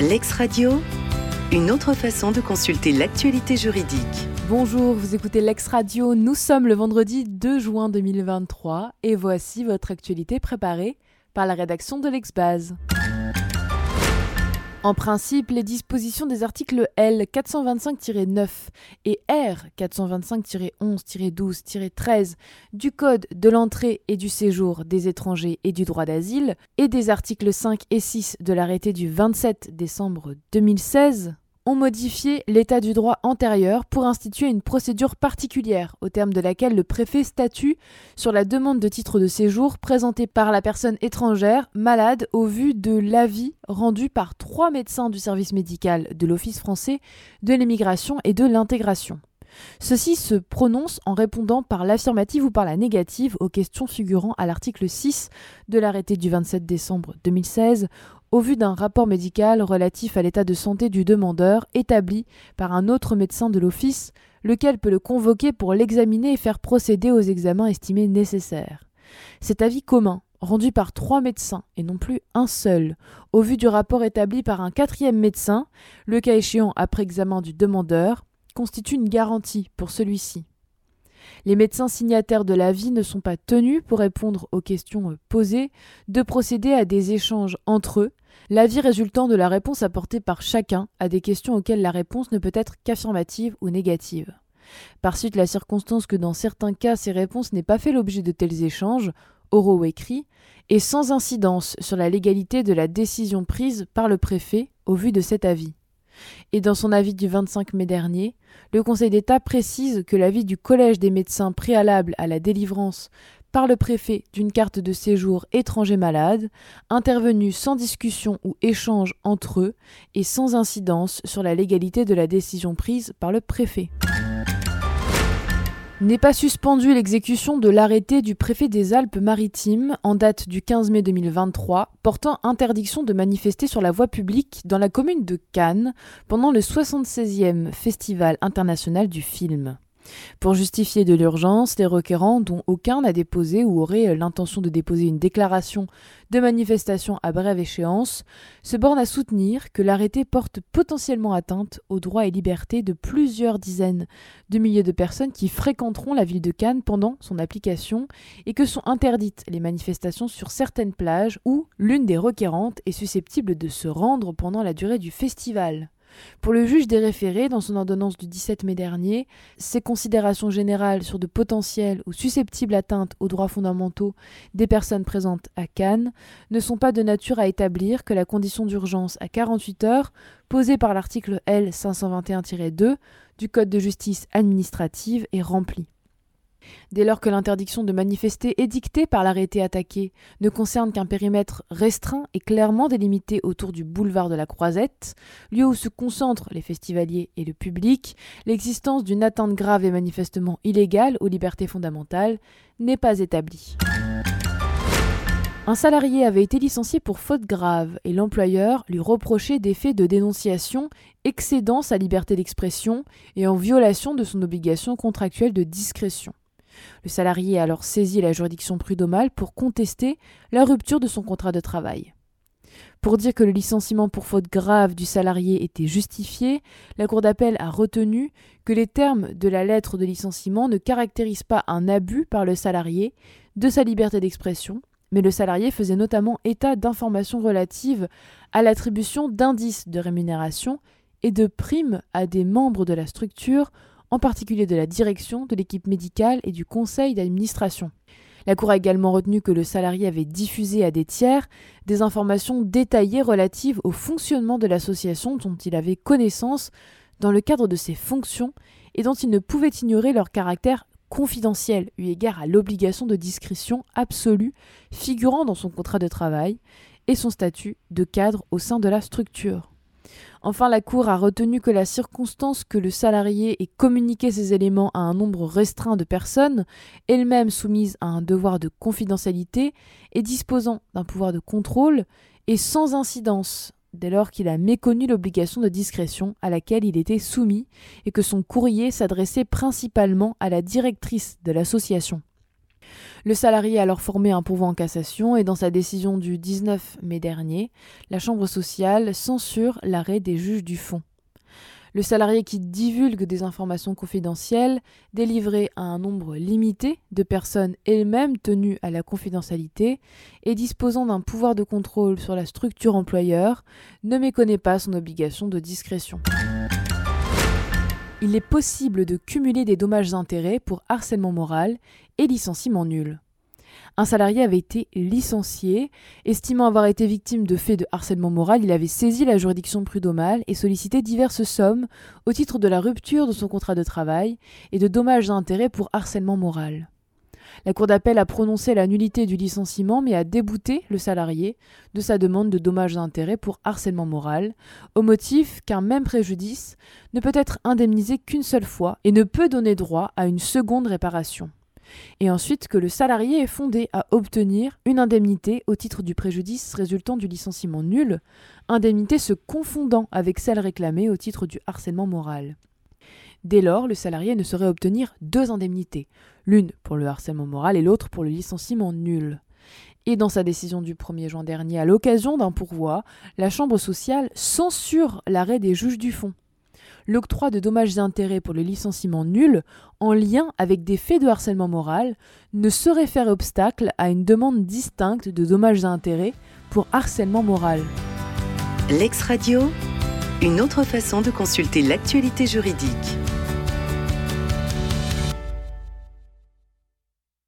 L'ex-radio, une autre façon de consulter l'actualité juridique. Bonjour, vous écoutez l'ex-radio, nous sommes le vendredi 2 juin 2023 et voici votre actualité préparée par la rédaction de l'Exbase. En principe, les dispositions des articles L 425-9 et R 425-11-12-13 du Code de l'entrée et du séjour des étrangers et du droit d'asile et des articles 5 et 6 de l'arrêté du 27 décembre 2016 ont modifié l'état du droit antérieur pour instituer une procédure particulière, au terme de laquelle le préfet statue sur la demande de titre de séjour présentée par la personne étrangère malade au vu de l'avis rendu par trois médecins du service médical de l'Office français de l'immigration et de l'intégration. Ceux-ci se prononcent en répondant par l'affirmative ou par la négative aux questions figurant à l'article 6 de l'arrêté du 27 décembre 2016 au vu d'un rapport médical relatif à l'état de santé du demandeur établi par un autre médecin de l'office, lequel peut le convoquer pour l'examiner et faire procéder aux examens estimés nécessaires. Cet avis commun, rendu par trois médecins et non plus un seul, au vu du rapport établi par un quatrième médecin, le cas échéant après examen du demandeur, constitue une garantie pour celui-ci. Les médecins signataires de l'avis ne sont pas tenus, pour répondre aux questions posées, de procéder à des échanges entre eux, l'avis résultant de la réponse apportée par chacun à des questions auxquelles la réponse ne peut être qu'affirmative ou négative. Par suite, la circonstance que dans certains cas ces réponses n'aient pas fait l'objet de tels échanges, oraux ou écrits, est sans incidence sur la légalité de la décision prise par le préfet au vu de cet avis. Et dans son avis du 25 mai dernier, le Conseil d'État précise que l'avis du Collège des médecins préalable à la délivrance par le préfet d'une carte de séjour étranger malade, intervenu sans discussion ou échange entre eux et sans incidence sur la légalité de la décision prise par le préfet n'est pas suspendue l'exécution de l'arrêté du préfet des Alpes-Maritimes en date du 15 mai 2023 portant interdiction de manifester sur la voie publique dans la commune de Cannes pendant le 76e Festival international du film. Pour justifier de l'urgence, les requérants, dont aucun n'a déposé ou aurait l'intention de déposer une déclaration de manifestation à brève échéance, se bornent à soutenir que l'arrêté porte potentiellement atteinte aux droits et libertés de plusieurs dizaines de milliers de personnes qui fréquenteront la ville de Cannes pendant son application et que sont interdites les manifestations sur certaines plages où l'une des requérantes est susceptible de se rendre pendant la durée du festival. Pour le juge des référés, dans son ordonnance du 17 mai dernier, ces considérations générales sur de potentielles ou susceptibles atteintes aux droits fondamentaux des personnes présentes à Cannes ne sont pas de nature à établir que la condition d'urgence à 48 heures posée par l'article L 521-2 du Code de justice administrative est remplie. Dès lors que l'interdiction de manifester édictée par l'arrêté attaqué ne concerne qu'un périmètre restreint et clairement délimité autour du boulevard de la Croisette, lieu où se concentrent les festivaliers et le public, l'existence d'une atteinte grave et manifestement illégale aux libertés fondamentales n'est pas établie. Un salarié avait été licencié pour faute grave et l'employeur lui reprochait des faits de dénonciation excédant sa liberté d'expression et en violation de son obligation contractuelle de discrétion. Le salarié a alors saisi la juridiction prud'homale pour contester la rupture de son contrat de travail. Pour dire que le licenciement pour faute grave du salarié était justifié, la Cour d'appel a retenu que les termes de la lettre de licenciement ne caractérisent pas un abus par le salarié de sa liberté d'expression, mais le salarié faisait notamment état d'informations relatives à l'attribution d'indices de rémunération et de primes à des membres de la structure en particulier de la direction, de l'équipe médicale et du conseil d'administration. La Cour a également retenu que le salarié avait diffusé à des tiers des informations détaillées relatives au fonctionnement de l'association dont il avait connaissance dans le cadre de ses fonctions et dont il ne pouvait ignorer leur caractère confidentiel eu égard à l'obligation de discrétion absolue figurant dans son contrat de travail et son statut de cadre au sein de la structure. Enfin, la Cour a retenu que la circonstance que le salarié ait communiqué ces éléments à un nombre restreint de personnes, elles-mêmes soumises à un devoir de confidentialité et disposant d'un pouvoir de contrôle, est sans incidence dès lors qu'il a méconnu l'obligation de discrétion à laquelle il était soumis et que son courrier s'adressait principalement à la directrice de l'association. Le salarié a alors formé un pourvoi en cassation et dans sa décision du 19 mai dernier, la Chambre sociale censure l'arrêt des juges du fond. Le salarié qui divulgue des informations confidentielles, délivrées à un nombre limité de personnes elles-mêmes tenues à la confidentialité et disposant d'un pouvoir de contrôle sur la structure employeur, ne méconnaît pas son obligation de discrétion. Il est possible de cumuler des dommages-intérêts pour harcèlement moral et licenciement nul. Un salarié avait été licencié. Estimant avoir été victime de faits de harcèlement moral, il avait saisi la juridiction prud'homale et sollicité diverses sommes au titre de la rupture de son contrat de travail et de dommages d'intérêt pour harcèlement moral. La Cour d'appel a prononcé la nullité du licenciement mais a débouté le salarié de sa demande de dommages d'intérêt pour harcèlement moral, au motif qu'un même préjudice ne peut être indemnisé qu'une seule fois et ne peut donner droit à une seconde réparation et ensuite que le salarié est fondé à obtenir une indemnité au titre du préjudice résultant du licenciement nul, indemnité se confondant avec celle réclamée au titre du harcèlement moral. Dès lors, le salarié ne saurait obtenir deux indemnités, l'une pour le harcèlement moral et l'autre pour le licenciement nul. Et dans sa décision du 1er juin dernier, à l'occasion d'un pourvoi, la Chambre sociale censure l'arrêt des juges du fond l'octroi de dommages et intérêts pour le licenciement nul en lien avec des faits de harcèlement moral ne saurait faire obstacle à une demande distincte de dommages et intérêts pour harcèlement moral. L'ex-radio, une autre façon de consulter l'actualité juridique.